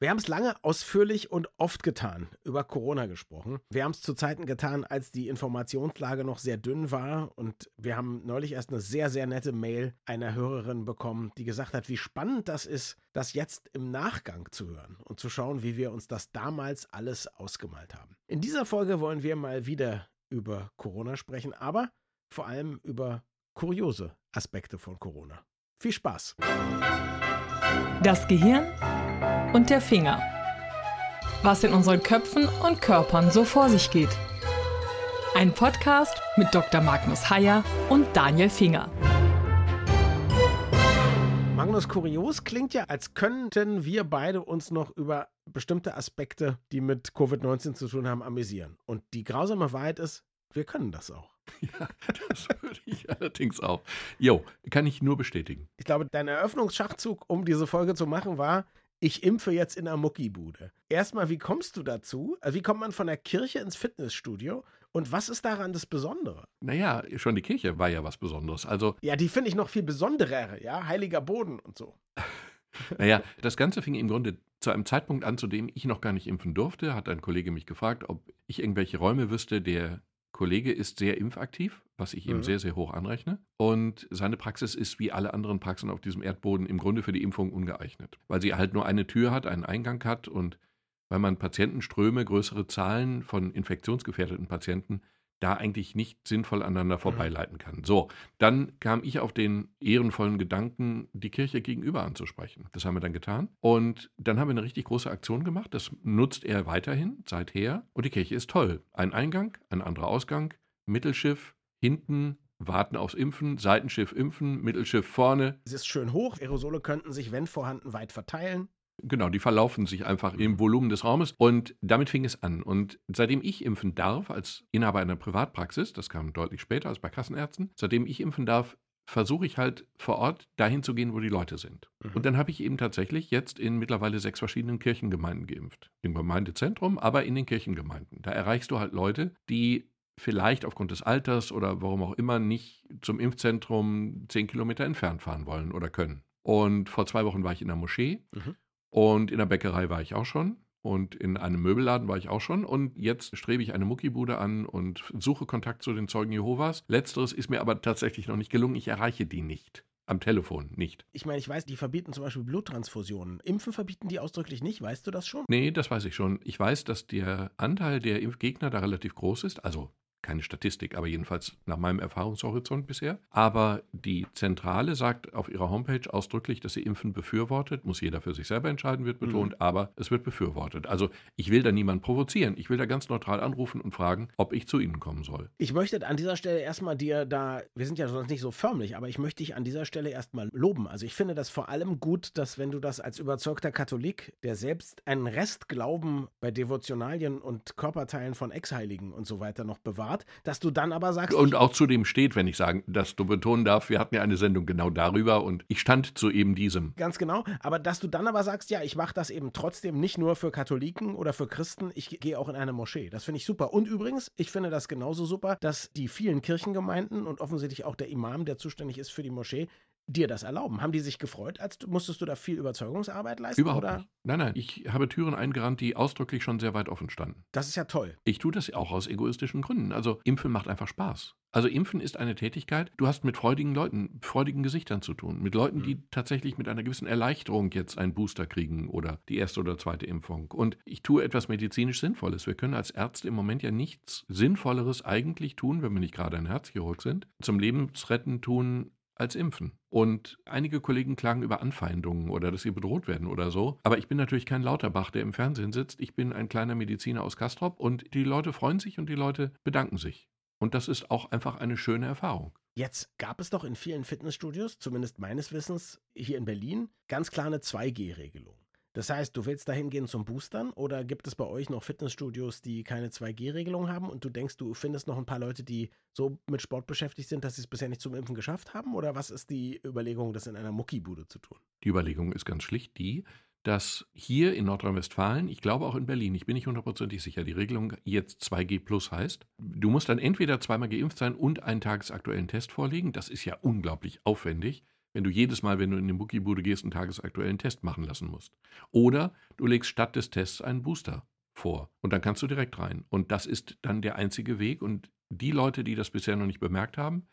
Wir haben es lange, ausführlich und oft getan, über Corona gesprochen. Wir haben es zu Zeiten getan, als die Informationslage noch sehr dünn war. Und wir haben neulich erst eine sehr, sehr nette Mail einer Hörerin bekommen, die gesagt hat, wie spannend das ist, das jetzt im Nachgang zu hören und zu schauen, wie wir uns das damals alles ausgemalt haben. In dieser Folge wollen wir mal wieder über Corona sprechen, aber vor allem über kuriose Aspekte von Corona. Viel Spaß! Das Gehirn und der Finger. Was in unseren Köpfen und Körpern so vor sich geht. Ein Podcast mit Dr. Magnus Heyer und Daniel Finger. Magnus Kurios klingt ja, als könnten wir beide uns noch über bestimmte Aspekte, die mit Covid-19 zu tun haben, amüsieren. Und die grausame Wahrheit ist, wir können das auch. Ja, das würde ich allerdings auch. Jo, kann ich nur bestätigen. Ich glaube, dein Eröffnungsschachzug, um diese Folge zu machen, war, ich impfe jetzt in der Muckibude. Erstmal, wie kommst du dazu? Also wie kommt man von der Kirche ins Fitnessstudio? Und was ist daran das Besondere? Naja, schon die Kirche war ja was Besonderes. Also. Ja, die finde ich noch viel besonderer, ja. Heiliger Boden und so. Naja, das Ganze fing im Grunde zu einem Zeitpunkt an, zu dem ich noch gar nicht impfen durfte. Hat ein Kollege mich gefragt, ob ich irgendwelche Räume wüsste, der Kollege ist sehr impfaktiv, was ich ihm mhm. sehr, sehr hoch anrechne. Und seine Praxis ist wie alle anderen Praxen auf diesem Erdboden im Grunde für die Impfung ungeeignet, weil sie halt nur eine Tür hat, einen Eingang hat und weil man Patientenströme, größere Zahlen von infektionsgefährdeten Patienten da eigentlich nicht sinnvoll aneinander mhm. vorbeileiten kann. So, dann kam ich auf den ehrenvollen Gedanken, die Kirche gegenüber anzusprechen. Das haben wir dann getan. Und dann haben wir eine richtig große Aktion gemacht. Das nutzt er weiterhin, seither. Und die Kirche ist toll. Ein Eingang, ein anderer Ausgang, Mittelschiff, hinten warten aufs Impfen, Seitenschiff impfen, Mittelschiff vorne. Es ist schön hoch, Aerosole könnten sich, wenn vorhanden, weit verteilen. Genau, die verlaufen sich einfach im Volumen des Raumes und damit fing es an. Und seitdem ich impfen darf, als Inhaber einer Privatpraxis, das kam deutlich später als bei Kassenärzten, seitdem ich impfen darf, versuche ich halt vor Ort dahin zu gehen, wo die Leute sind. Mhm. Und dann habe ich eben tatsächlich jetzt in mittlerweile sechs verschiedenen Kirchengemeinden geimpft. Im Gemeindezentrum, aber in den Kirchengemeinden. Da erreichst du halt Leute, die vielleicht aufgrund des Alters oder warum auch immer nicht zum Impfzentrum zehn Kilometer entfernt fahren wollen oder können. Und vor zwei Wochen war ich in der Moschee mhm. Und in der Bäckerei war ich auch schon. Und in einem Möbelladen war ich auch schon. Und jetzt strebe ich eine Muckibude an und suche Kontakt zu den Zeugen Jehovas. Letzteres ist mir aber tatsächlich noch nicht gelungen. Ich erreiche die nicht. Am Telefon nicht. Ich meine, ich weiß, die verbieten zum Beispiel Bluttransfusionen. Impfen verbieten die ausdrücklich nicht. Weißt du das schon? Nee, das weiß ich schon. Ich weiß, dass der Anteil der Impfgegner da relativ groß ist. Also keine Statistik, aber jedenfalls nach meinem Erfahrungshorizont bisher. Aber die Zentrale sagt auf ihrer Homepage ausdrücklich, dass sie Impfen befürwortet. Muss jeder für sich selber entscheiden, wird betont, mhm. aber es wird befürwortet. Also ich will da niemanden provozieren. Ich will da ganz neutral anrufen und fragen, ob ich zu Ihnen kommen soll. Ich möchte an dieser Stelle erstmal dir da, wir sind ja sonst nicht so förmlich, aber ich möchte dich an dieser Stelle erstmal loben. Also ich finde das vor allem gut, dass wenn du das als überzeugter Katholik, der selbst einen Restglauben bei Devotionalien und Körperteilen von Ex-Heiligen und so weiter noch bewahrt, Art, dass du dann aber sagst. Und auch zu dem steht, wenn ich sagen, dass du betonen darf, wir hatten ja eine Sendung genau darüber und ich stand zu eben diesem. Ganz genau. Aber dass du dann aber sagst, ja, ich mache das eben trotzdem nicht nur für Katholiken oder für Christen, ich gehe auch in eine Moschee. Das finde ich super. Und übrigens, ich finde das genauso super, dass die vielen Kirchengemeinden und offensichtlich auch der Imam, der zuständig ist für die Moschee, dir das erlauben? Haben die sich gefreut? Als musstest du da viel Überzeugungsarbeit leisten? Überhaupt oder? nicht. Nein, nein. Ich habe Türen eingerannt, die ausdrücklich schon sehr weit offen standen. Das ist ja toll. Ich tue das auch aus egoistischen Gründen. Also Impfen macht einfach Spaß. Also Impfen ist eine Tätigkeit, du hast mit freudigen Leuten, freudigen Gesichtern zu tun. Mit Leuten, die mhm. tatsächlich mit einer gewissen Erleichterung jetzt einen Booster kriegen oder die erste oder zweite Impfung. Und ich tue etwas medizinisch Sinnvolles. Wir können als Ärzte im Moment ja nichts Sinnvolleres eigentlich tun, wenn wir nicht gerade ein Herzchirurg sind, zum Lebensretten tun, als Impfen. Und einige Kollegen klagen über Anfeindungen oder dass sie bedroht werden oder so. Aber ich bin natürlich kein Lauterbach, der im Fernsehen sitzt. Ich bin ein kleiner Mediziner aus Kastrop und die Leute freuen sich und die Leute bedanken sich. Und das ist auch einfach eine schöne Erfahrung. Jetzt gab es doch in vielen Fitnessstudios, zumindest meines Wissens hier in Berlin, ganz klar eine 2G-Regelung. Das heißt, du willst dahin gehen zum Boostern oder gibt es bei euch noch Fitnessstudios, die keine 2G-Regelung haben und du denkst, du findest noch ein paar Leute, die so mit Sport beschäftigt sind, dass sie es bisher nicht zum Impfen geschafft haben? Oder was ist die Überlegung, das in einer Muckibude zu tun? Die Überlegung ist ganz schlicht die, dass hier in Nordrhein-Westfalen, ich glaube auch in Berlin, ich bin nicht hundertprozentig sicher, die Regelung jetzt 2G plus heißt. Du musst dann entweder zweimal geimpft sein und einen tagesaktuellen Test vorlegen. Das ist ja unglaublich aufwendig wenn du jedes Mal, wenn du in die Muckibude gehst, einen tagesaktuellen Test machen lassen musst. Oder du legst statt des Tests einen Booster vor und dann kannst du direkt rein. Und das ist dann der einzige Weg. Und die Leute, die das bisher noch nicht bemerkt haben,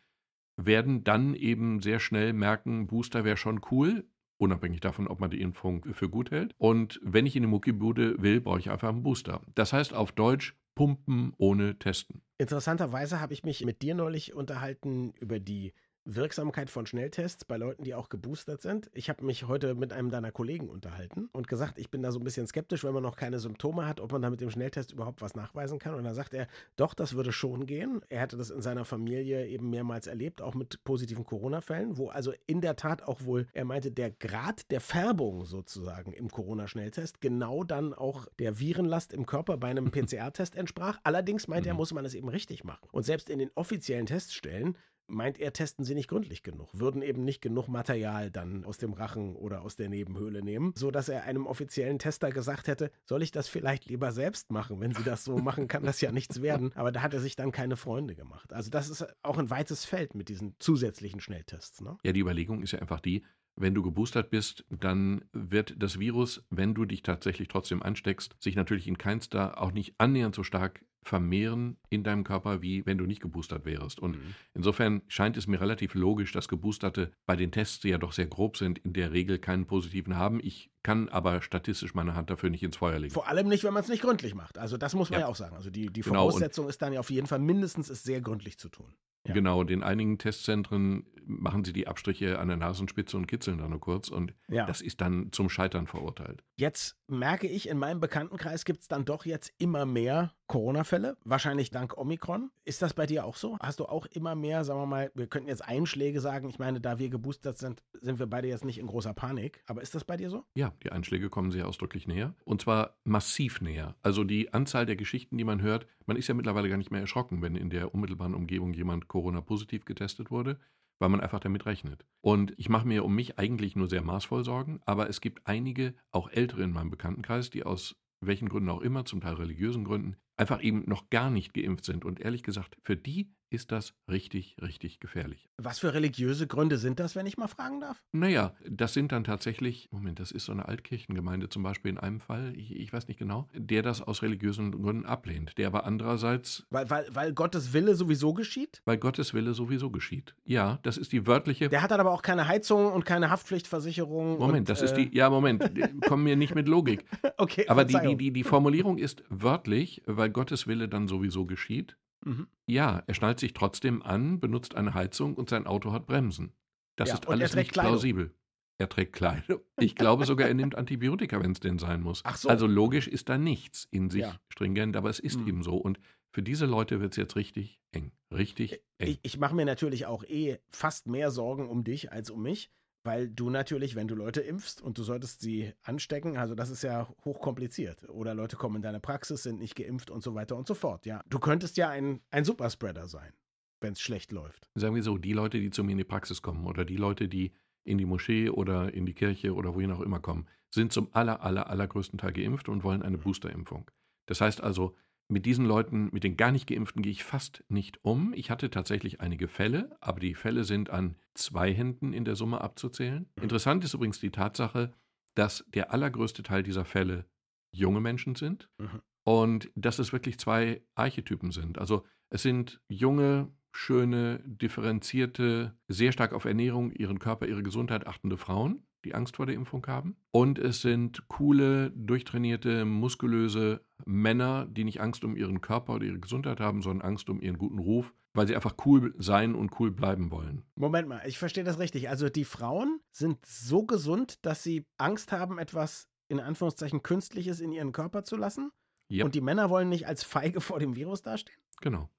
werden dann eben sehr schnell merken, Booster wäre schon cool, unabhängig davon, ob man die Impfung für gut hält. Und wenn ich in die Muckibude will, brauche ich einfach einen Booster. Das heißt auf Deutsch, pumpen ohne testen. Interessanterweise habe ich mich mit dir neulich unterhalten über die Wirksamkeit von Schnelltests bei Leuten, die auch geboostert sind. Ich habe mich heute mit einem deiner Kollegen unterhalten und gesagt, ich bin da so ein bisschen skeptisch, wenn man noch keine Symptome hat, ob man da mit dem Schnelltest überhaupt was nachweisen kann. Und da sagt er, doch, das würde schon gehen. Er hätte das in seiner Familie eben mehrmals erlebt, auch mit positiven Corona-Fällen, wo also in der Tat auch wohl, er meinte, der Grad der Färbung sozusagen im Corona-Schnelltest genau dann auch der Virenlast im Körper bei einem PCR-Test entsprach. Allerdings meint er, mhm. muss man es eben richtig machen. Und selbst in den offiziellen Teststellen meint er, testen sie nicht gründlich genug, würden eben nicht genug Material dann aus dem Rachen oder aus der Nebenhöhle nehmen, sodass er einem offiziellen Tester gesagt hätte, soll ich das vielleicht lieber selbst machen? Wenn sie das so machen, kann das ja nichts werden. Aber da hat er sich dann keine Freunde gemacht. Also das ist auch ein weites Feld mit diesen zusätzlichen Schnelltests. Ne? Ja, die Überlegung ist ja einfach die, wenn du geboostert bist, dann wird das Virus, wenn du dich tatsächlich trotzdem ansteckst, sich natürlich in keinster, auch nicht annähernd so stark vermehren in deinem Körper, wie wenn du nicht geboostert wärst. Und mhm. insofern scheint es mir relativ logisch, dass Geboosterte bei den Tests, die ja doch sehr grob sind, in der Regel keinen positiven haben. Ich kann aber statistisch meine Hand dafür nicht ins Feuer legen. Vor allem nicht, wenn man es nicht gründlich macht. Also das muss man ja, ja auch sagen. Also die, die genau, Voraussetzung ist dann ja auf jeden Fall mindestens es sehr gründlich zu tun. Ja. Genau, in einigen Testzentren machen sie die Abstriche an der Nasenspitze und kitzeln da nur kurz und ja. das ist dann zum Scheitern verurteilt. Jetzt merke ich, in meinem Bekanntenkreis gibt es dann doch jetzt immer mehr Corona-Fälle, wahrscheinlich dank Omikron. Ist das bei dir auch so? Hast du auch immer mehr, sagen wir mal, wir könnten jetzt Einschläge sagen, ich meine, da wir geboostert sind, sind wir beide jetzt nicht in großer Panik, aber ist das bei dir so? Ja, die Einschläge kommen sehr ausdrücklich näher und zwar massiv näher. Also die Anzahl der Geschichten, die man hört, man ist ja mittlerweile gar nicht mehr erschrocken, wenn in der unmittelbaren Umgebung jemand Corona-positiv getestet wurde weil man einfach damit rechnet. Und ich mache mir um mich eigentlich nur sehr maßvoll Sorgen, aber es gibt einige, auch ältere in meinem Bekanntenkreis, die aus welchen Gründen auch immer, zum Teil religiösen Gründen, einfach eben noch gar nicht geimpft sind. Und ehrlich gesagt, für die ist das richtig, richtig gefährlich. Was für religiöse Gründe sind das, wenn ich mal fragen darf? Naja, das sind dann tatsächlich, Moment, das ist so eine Altkirchengemeinde zum Beispiel in einem Fall, ich, ich weiß nicht genau, der das aus religiösen Gründen ablehnt, der aber andererseits... Weil, weil, weil Gottes Wille sowieso geschieht? Weil Gottes Wille sowieso geschieht. Ja, das ist die wörtliche... Der hat dann aber auch keine Heizung und keine Haftpflichtversicherung. Moment, und, das äh... ist die... Ja, Moment, komm mir nicht mit Logik. okay, Aber die, die, die, die Formulierung ist wörtlich, weil Gottes Wille dann sowieso geschieht. Mhm. Ja, er schnallt sich trotzdem an, benutzt eine Heizung und sein Auto hat Bremsen. Das ja, ist alles nicht Kleidung. plausibel. Er trägt Kleidung. Ich glaube sogar, er nimmt Antibiotika, wenn es denn sein muss. Ach so. Also logisch ist da nichts in sich ja. stringent, aber es ist mhm. eben so. Und für diese Leute wird es jetzt richtig eng. Richtig eng. Ich, ich mache mir natürlich auch eh fast mehr Sorgen um dich als um mich. Weil du natürlich, wenn du Leute impfst und du solltest sie anstecken, also das ist ja hochkompliziert. Oder Leute kommen in deine Praxis, sind nicht geimpft und so weiter und so fort. Ja, du könntest ja ein, ein Superspreader sein, wenn es schlecht läuft. Sagen wir so, die Leute, die zu mir in die Praxis kommen oder die Leute, die in die Moschee oder in die Kirche oder wohin auch immer kommen, sind zum aller, aller, allergrößten Teil geimpft und wollen eine Boosterimpfung. Das heißt also, mit diesen Leuten, mit den gar nicht geimpften, gehe ich fast nicht um. Ich hatte tatsächlich einige Fälle, aber die Fälle sind an zwei Händen in der Summe abzuzählen. Mhm. Interessant ist übrigens die Tatsache, dass der allergrößte Teil dieser Fälle junge Menschen sind mhm. und dass es wirklich zwei Archetypen sind. Also es sind junge, schöne, differenzierte, sehr stark auf Ernährung, ihren Körper, ihre Gesundheit achtende Frauen die Angst vor der Impfung haben. Und es sind coole, durchtrainierte, muskulöse Männer, die nicht Angst um ihren Körper oder ihre Gesundheit haben, sondern Angst um ihren guten Ruf, weil sie einfach cool sein und cool bleiben wollen. Moment mal, ich verstehe das richtig. Also die Frauen sind so gesund, dass sie Angst haben, etwas in Anführungszeichen Künstliches in ihren Körper zu lassen? Yep. Und die Männer wollen nicht als Feige vor dem Virus dastehen? Genau.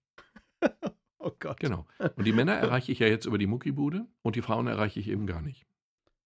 oh Gott. Genau. Und die Männer erreiche ich ja jetzt über die Muckibude und die Frauen erreiche ich eben gar nicht.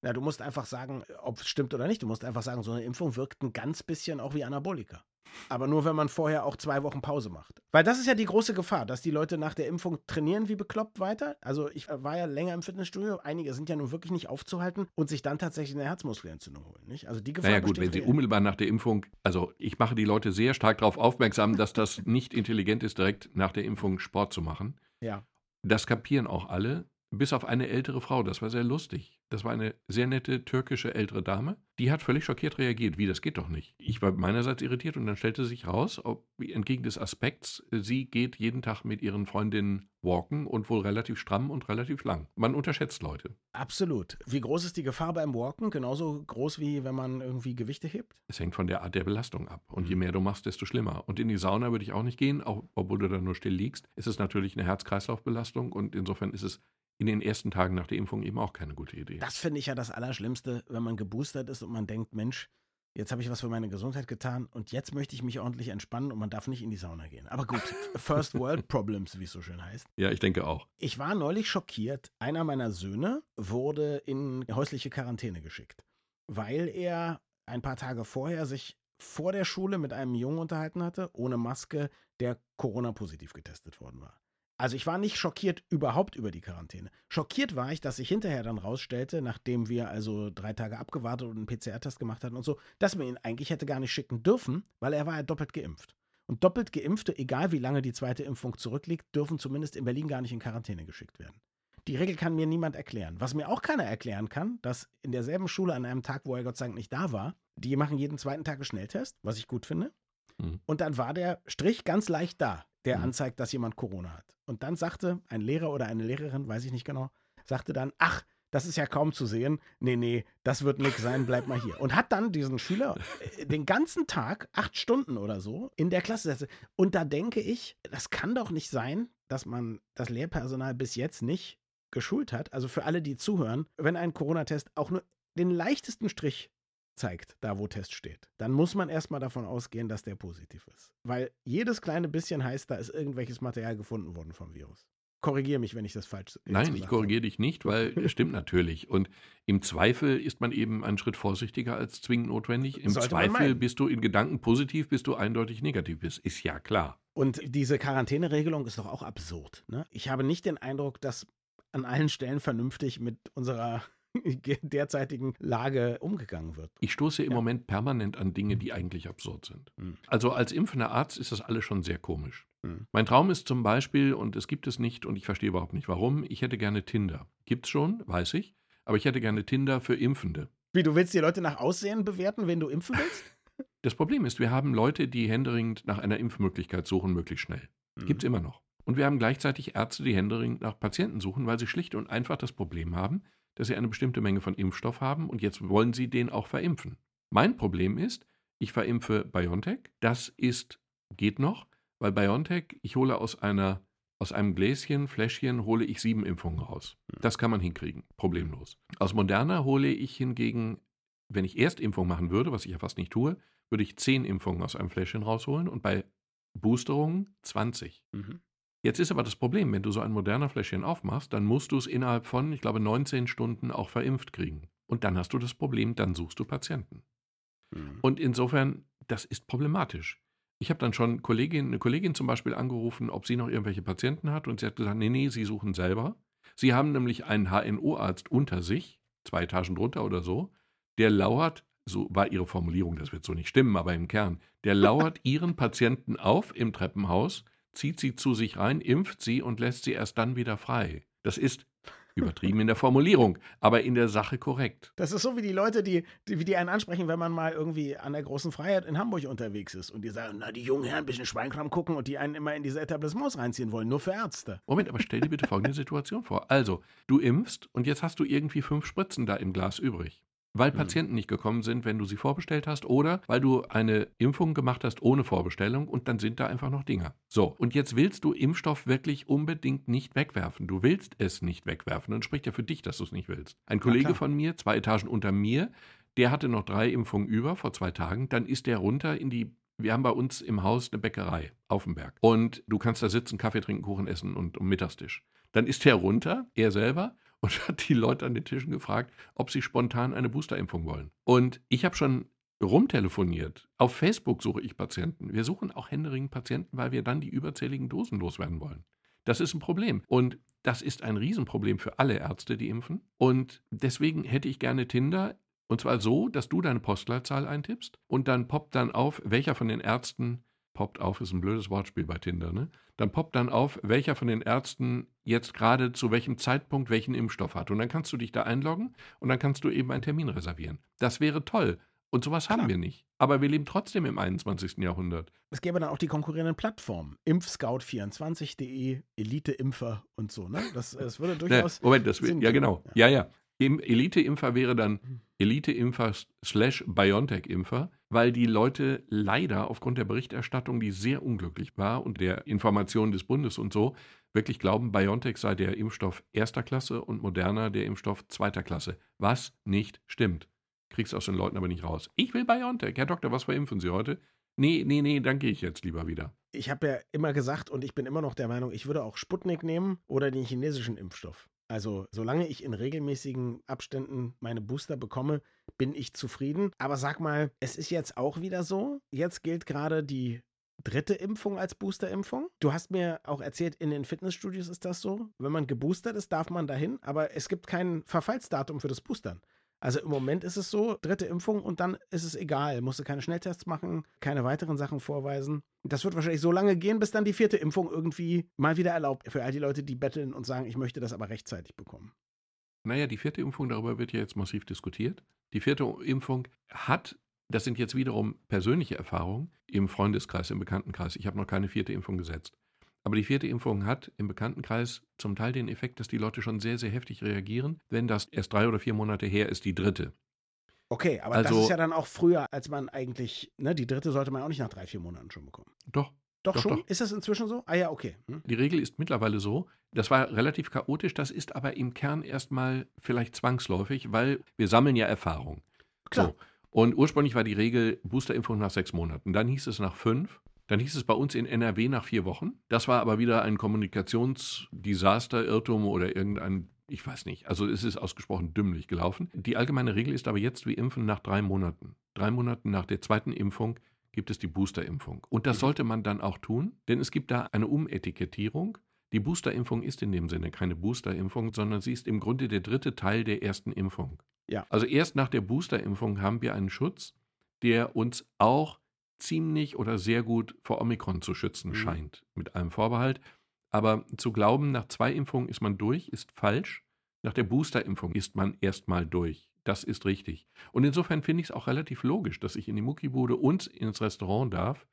Ja, du musst einfach sagen, ob es stimmt oder nicht. Du musst einfach sagen, so eine Impfung wirkt ein ganz bisschen auch wie Anabolika. Aber nur, wenn man vorher auch zwei Wochen Pause macht. Weil das ist ja die große Gefahr, dass die Leute nach der Impfung trainieren wie bekloppt weiter. Also ich war ja länger im Fitnessstudio, einige sind ja nun wirklich nicht aufzuhalten und sich dann tatsächlich eine Herzmuskelentzündung holen. Nicht? Also die Gefahr Naja gut, wenn sie unmittelbar nach der Impfung, also ich mache die Leute sehr stark darauf aufmerksam, dass das nicht intelligent ist, direkt nach der Impfung Sport zu machen. Ja. Das kapieren auch alle. Bis auf eine ältere Frau. Das war sehr lustig. Das war eine sehr nette türkische ältere Dame. Die hat völlig schockiert reagiert. Wie, das geht doch nicht. Ich war meinerseits irritiert und dann stellte sich raus, ob entgegen des Aspekts, sie geht jeden Tag mit ihren Freundinnen walken und wohl relativ stramm und relativ lang. Man unterschätzt Leute. Absolut. Wie groß ist die Gefahr beim Walken? Genauso groß wie wenn man irgendwie Gewichte hebt? Es hängt von der Art der Belastung ab. Und je mhm. mehr du machst, desto schlimmer. Und in die Sauna würde ich auch nicht gehen, auch obwohl du da nur still liegst. Es ist natürlich eine Herz-Kreislauf-Belastung und insofern ist es in den ersten Tagen nach der Impfung eben auch keine gute Idee. Das finde ich ja das Allerschlimmste, wenn man geboostert ist und man denkt, Mensch, jetzt habe ich was für meine Gesundheit getan und jetzt möchte ich mich ordentlich entspannen und man darf nicht in die Sauna gehen. Aber gut, First World Problems, wie es so schön heißt. Ja, ich denke auch. Ich war neulich schockiert. Einer meiner Söhne wurde in häusliche Quarantäne geschickt, weil er ein paar Tage vorher sich vor der Schule mit einem Jungen unterhalten hatte, ohne Maske, der Corona-positiv getestet worden war. Also ich war nicht schockiert überhaupt über die Quarantäne. Schockiert war ich, dass sich hinterher dann rausstellte, nachdem wir also drei Tage abgewartet und einen PCR-Test gemacht hatten und so, dass man ihn eigentlich hätte gar nicht schicken dürfen, weil er war ja doppelt geimpft. Und doppelt geimpfte, egal wie lange die zweite Impfung zurückliegt, dürfen zumindest in Berlin gar nicht in Quarantäne geschickt werden. Die Regel kann mir niemand erklären. Was mir auch keiner erklären kann, dass in derselben Schule an einem Tag, wo er Gott sei Dank nicht da war, die machen jeden zweiten Tag einen Schnelltest, was ich gut finde. Mhm. Und dann war der Strich ganz leicht da der mhm. anzeigt, dass jemand Corona hat. Und dann sagte ein Lehrer oder eine Lehrerin, weiß ich nicht genau, sagte dann, ach, das ist ja kaum zu sehen. Nee, nee, das wird nichts sein, bleib mal hier. Und hat dann diesen Schüler äh, den ganzen Tag, acht Stunden oder so, in der Klasse setzt. Und da denke ich, das kann doch nicht sein, dass man das Lehrpersonal bis jetzt nicht geschult hat. Also für alle, die zuhören, wenn ein Corona-Test auch nur den leichtesten Strich zeigt, da wo Test steht, dann muss man erstmal davon ausgehen, dass der positiv ist. Weil jedes kleine bisschen heißt, da ist irgendwelches Material gefunden worden vom Virus. Korrigiere mich, wenn ich das falsch sage. Nein, ich korrigiere dich nicht, weil es stimmt natürlich. Und im Zweifel ist man eben einen Schritt vorsichtiger als zwingend notwendig. Im Sollte Zweifel bist du in Gedanken positiv, bis du eindeutig negativ bist. Ist ja klar. Und diese Quarantäneregelung ist doch auch absurd. Ne? Ich habe nicht den Eindruck, dass an allen Stellen vernünftig mit unserer derzeitigen Lage umgegangen wird. Ich stoße im ja. Moment permanent an Dinge, die eigentlich absurd sind. Mhm. Also als impfender Arzt ist das alles schon sehr komisch. Mhm. Mein Traum ist zum Beispiel, und es gibt es nicht, und ich verstehe überhaupt nicht warum, ich hätte gerne Tinder. Gibt es schon, weiß ich, aber ich hätte gerne Tinder für Impfende. Wie, du willst die Leute nach Aussehen bewerten, wenn du impfen willst? Das Problem ist, wir haben Leute, die händeringend nach einer Impfmöglichkeit suchen, möglichst schnell. Mhm. Gibt es immer noch. Und wir haben gleichzeitig Ärzte, die händeringend nach Patienten suchen, weil sie schlicht und einfach das Problem haben, dass sie eine bestimmte Menge von Impfstoff haben und jetzt wollen sie den auch verimpfen. Mein Problem ist, ich verimpfe BioNTech. Das ist, geht noch, weil BioNTech, ich hole aus einer aus einem Gläschen, Fläschchen hole ich sieben Impfungen raus. Das kann man hinkriegen, problemlos. Aus Moderna hole ich hingegen, wenn ich Erstimpfung machen würde, was ich ja fast nicht tue, würde ich zehn Impfungen aus einem Fläschchen rausholen und bei Boosterungen 20. Mhm. Jetzt ist aber das Problem, wenn du so ein moderner Fläschchen aufmachst, dann musst du es innerhalb von, ich glaube, 19 Stunden auch verimpft kriegen. Und dann hast du das Problem, dann suchst du Patienten. Mhm. Und insofern, das ist problematisch. Ich habe dann schon Kollegin, eine Kollegin zum Beispiel angerufen, ob sie noch irgendwelche Patienten hat. Und sie hat gesagt, nee, nee, sie suchen selber. Sie haben nämlich einen HNO-Arzt unter sich, zwei Etagen drunter oder so, der lauert, so war ihre Formulierung, das wird so nicht stimmen, aber im Kern, der lauert ihren Patienten auf im Treppenhaus, zieht sie zu sich rein, impft sie und lässt sie erst dann wieder frei. Das ist übertrieben in der Formulierung, aber in der Sache korrekt. Das ist so wie die Leute, die, die, die einen ansprechen, wenn man mal irgendwie an der großen Freiheit in Hamburg unterwegs ist und die sagen, na, die jungen Herren ein bisschen Schweinkram gucken und die einen immer in diese Etablissements reinziehen wollen, nur für Ärzte. Moment, aber stell dir bitte folgende Situation vor. Also, du impfst und jetzt hast du irgendwie fünf Spritzen da im Glas übrig weil mhm. Patienten nicht gekommen sind, wenn du sie vorbestellt hast, oder weil du eine Impfung gemacht hast ohne Vorbestellung und dann sind da einfach noch Dinger. So, und jetzt willst du Impfstoff wirklich unbedingt nicht wegwerfen. Du willst es nicht wegwerfen. Dann spricht ja für dich, dass du es nicht willst. Ein Kollege von mir, zwei Etagen unter mir, der hatte noch drei Impfungen über vor zwei Tagen. Dann ist der runter in die wir haben bei uns im Haus eine Bäckerei auf dem Berg. Und du kannst da sitzen, Kaffee trinken, Kuchen essen und um Mittagstisch. Dann ist der runter, er selber, und hat die Leute an den Tischen gefragt, ob sie spontan eine Boosterimpfung wollen. Und ich habe schon rumtelefoniert. Auf Facebook suche ich Patienten. Wir suchen auch händeringend Patienten, weil wir dann die überzähligen Dosen loswerden wollen. Das ist ein Problem. Und das ist ein Riesenproblem für alle Ärzte, die impfen. Und deswegen hätte ich gerne Tinder. Und zwar so, dass du deine Postleitzahl eintippst und dann poppt dann auf, welcher von den Ärzten poppt auf, ist ein blödes Wortspiel bei Tinder, ne? Dann poppt dann auf, welcher von den Ärzten jetzt gerade zu welchem Zeitpunkt welchen Impfstoff hat. Und dann kannst du dich da einloggen und dann kannst du eben einen Termin reservieren. Das wäre toll. Und sowas Klar. haben wir nicht. Aber wir leben trotzdem im 21. Jahrhundert. Es gäbe dann auch die konkurrierenden Plattformen. Impfscout24.de, Elite-Impfer und so, ne? Das, das würde durchaus. Ne, Moment, das wird, ja, genau. Ja, ja. Elite-Impfer wäre dann. Elite-Impfer slash BioNTech-Impfer, weil die Leute leider aufgrund der Berichterstattung, die sehr unglücklich war und der Informationen des Bundes und so, wirklich glauben, BioNTech sei der Impfstoff erster Klasse und Moderna der Impfstoff zweiter Klasse. Was nicht stimmt. Kriegst aus den Leuten aber nicht raus. Ich will BioNTech. Herr Doktor, was verimpfen Sie heute? Nee, nee, nee, dann gehe ich jetzt lieber wieder. Ich habe ja immer gesagt und ich bin immer noch der Meinung, ich würde auch Sputnik nehmen oder den chinesischen Impfstoff. Also, solange ich in regelmäßigen Abständen meine Booster bekomme, bin ich zufrieden. Aber sag mal, es ist jetzt auch wieder so. Jetzt gilt gerade die dritte Impfung als Boosterimpfung. Du hast mir auch erzählt, in den Fitnessstudios ist das so. Wenn man geboostert ist, darf man dahin, aber es gibt kein Verfallsdatum für das Boostern. Also im Moment ist es so, dritte Impfung und dann ist es egal. Musst du keine Schnelltests machen, keine weiteren Sachen vorweisen. Das wird wahrscheinlich so lange gehen, bis dann die vierte Impfung irgendwie mal wieder erlaubt. Für all die Leute, die betteln und sagen, ich möchte das aber rechtzeitig bekommen. Naja, die vierte Impfung, darüber wird ja jetzt massiv diskutiert. Die vierte Impfung hat, das sind jetzt wiederum persönliche Erfahrungen im Freundeskreis, im Bekanntenkreis. Ich habe noch keine vierte Impfung gesetzt. Aber die vierte Impfung hat im Bekanntenkreis zum Teil den Effekt, dass die Leute schon sehr, sehr heftig reagieren, wenn das erst drei oder vier Monate her ist, die dritte. Okay, aber also, das ist ja dann auch früher, als man eigentlich, ne, die dritte sollte man auch nicht nach drei, vier Monaten schon bekommen. Doch. Doch, doch schon? Doch. Ist das inzwischen so? Ah ja, okay. Hm. Die Regel ist mittlerweile so, das war relativ chaotisch, das ist aber im Kern erstmal vielleicht zwangsläufig, weil wir sammeln ja Erfahrung. Klar. So. Und ursprünglich war die Regel Boosterimpfung nach sechs Monaten. Dann hieß es nach fünf. Dann hieß es bei uns in NRW nach vier Wochen. Das war aber wieder ein Kommunikationsdesaster, Irrtum oder irgendein, ich weiß nicht. Also es ist ausgesprochen dümmlich gelaufen. Die allgemeine Regel ist aber jetzt wie Impfen nach drei Monaten. Drei Monaten nach der zweiten Impfung gibt es die Boosterimpfung. Und das mhm. sollte man dann auch tun, denn es gibt da eine Umetikettierung. Die Boosterimpfung ist in dem Sinne keine Boosterimpfung, sondern sie ist im Grunde der dritte Teil der ersten Impfung. Ja. Also erst nach der Boosterimpfung haben wir einen Schutz, der uns auch ziemlich oder sehr gut vor Omikron zu schützen mhm. scheint, mit einem Vorbehalt. Aber zu glauben, nach zwei Impfungen ist man durch, ist falsch. Nach der Boosterimpfung ist man erstmal durch. Das ist richtig. Und insofern finde ich es auch relativ logisch, dass ich in die Muckibude und ins Restaurant darf,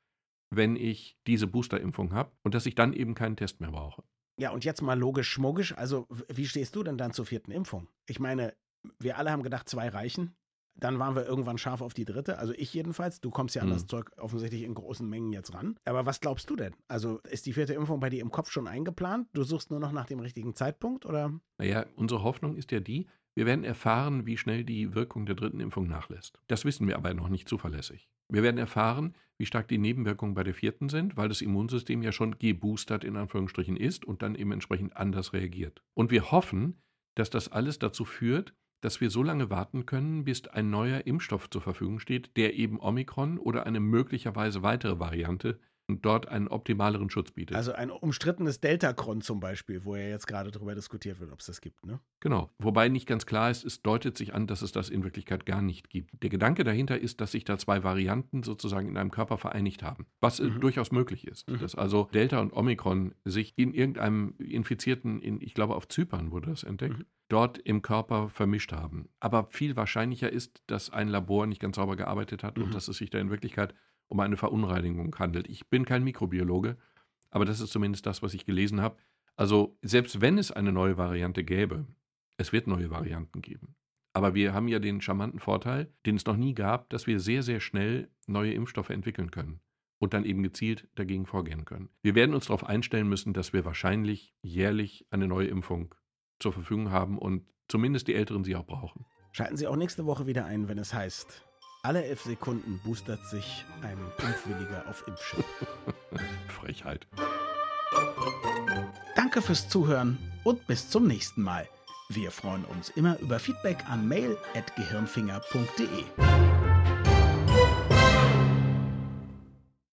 wenn ich diese Boosterimpfung habe und dass ich dann eben keinen Test mehr brauche. Ja, und jetzt mal logisch schmuggisch. Also, wie stehst du denn dann zur vierten Impfung? Ich meine, wir alle haben gedacht, zwei reichen. Dann waren wir irgendwann scharf auf die dritte. Also ich jedenfalls. Du kommst ja an mhm. das Zeug offensichtlich in großen Mengen jetzt ran. Aber was glaubst du denn? Also ist die vierte Impfung bei dir im Kopf schon eingeplant? Du suchst nur noch nach dem richtigen Zeitpunkt oder? Naja, unsere Hoffnung ist ja die, wir werden erfahren, wie schnell die Wirkung der dritten Impfung nachlässt. Das wissen wir aber noch nicht zuverlässig. Wir werden erfahren, wie stark die Nebenwirkungen bei der vierten sind, weil das Immunsystem ja schon geboostert in Anführungsstrichen ist und dann eben entsprechend anders reagiert. Und wir hoffen, dass das alles dazu führt, dass wir so lange warten können, bis ein neuer Impfstoff zur Verfügung steht, der eben Omikron oder eine möglicherweise weitere Variante und dort einen optimaleren Schutz bietet. Also ein umstrittenes Deltacron zum Beispiel, wo ja jetzt gerade darüber diskutiert wird, ob es das gibt, ne? Genau. Wobei nicht ganz klar ist, es deutet sich an, dass es das in Wirklichkeit gar nicht gibt. Der Gedanke dahinter ist, dass sich da zwei Varianten sozusagen in einem Körper vereinigt haben, was mhm. durchaus möglich ist. Mhm. Dass also Delta und Omikron sich in irgendeinem Infizierten, in, ich glaube auf Zypern wurde das entdeckt, mhm dort im Körper vermischt haben. Aber viel wahrscheinlicher ist, dass ein Labor nicht ganz sauber gearbeitet hat mhm. und dass es sich da in Wirklichkeit um eine Verunreinigung handelt. Ich bin kein Mikrobiologe, aber das ist zumindest das, was ich gelesen habe. Also selbst wenn es eine neue Variante gäbe, es wird neue Varianten geben. Aber wir haben ja den charmanten Vorteil, den es noch nie gab, dass wir sehr, sehr schnell neue Impfstoffe entwickeln können und dann eben gezielt dagegen vorgehen können. Wir werden uns darauf einstellen müssen, dass wir wahrscheinlich jährlich eine neue Impfung zur Verfügung haben und zumindest die Älteren sie auch brauchen. Schalten Sie auch nächste Woche wieder ein, wenn es heißt, alle elf Sekunden boostert sich ein Impfwilliger auf Impfchip. Frechheit. Danke fürs Zuhören und bis zum nächsten Mal. Wir freuen uns immer über Feedback an mail.gehirnfinger.de.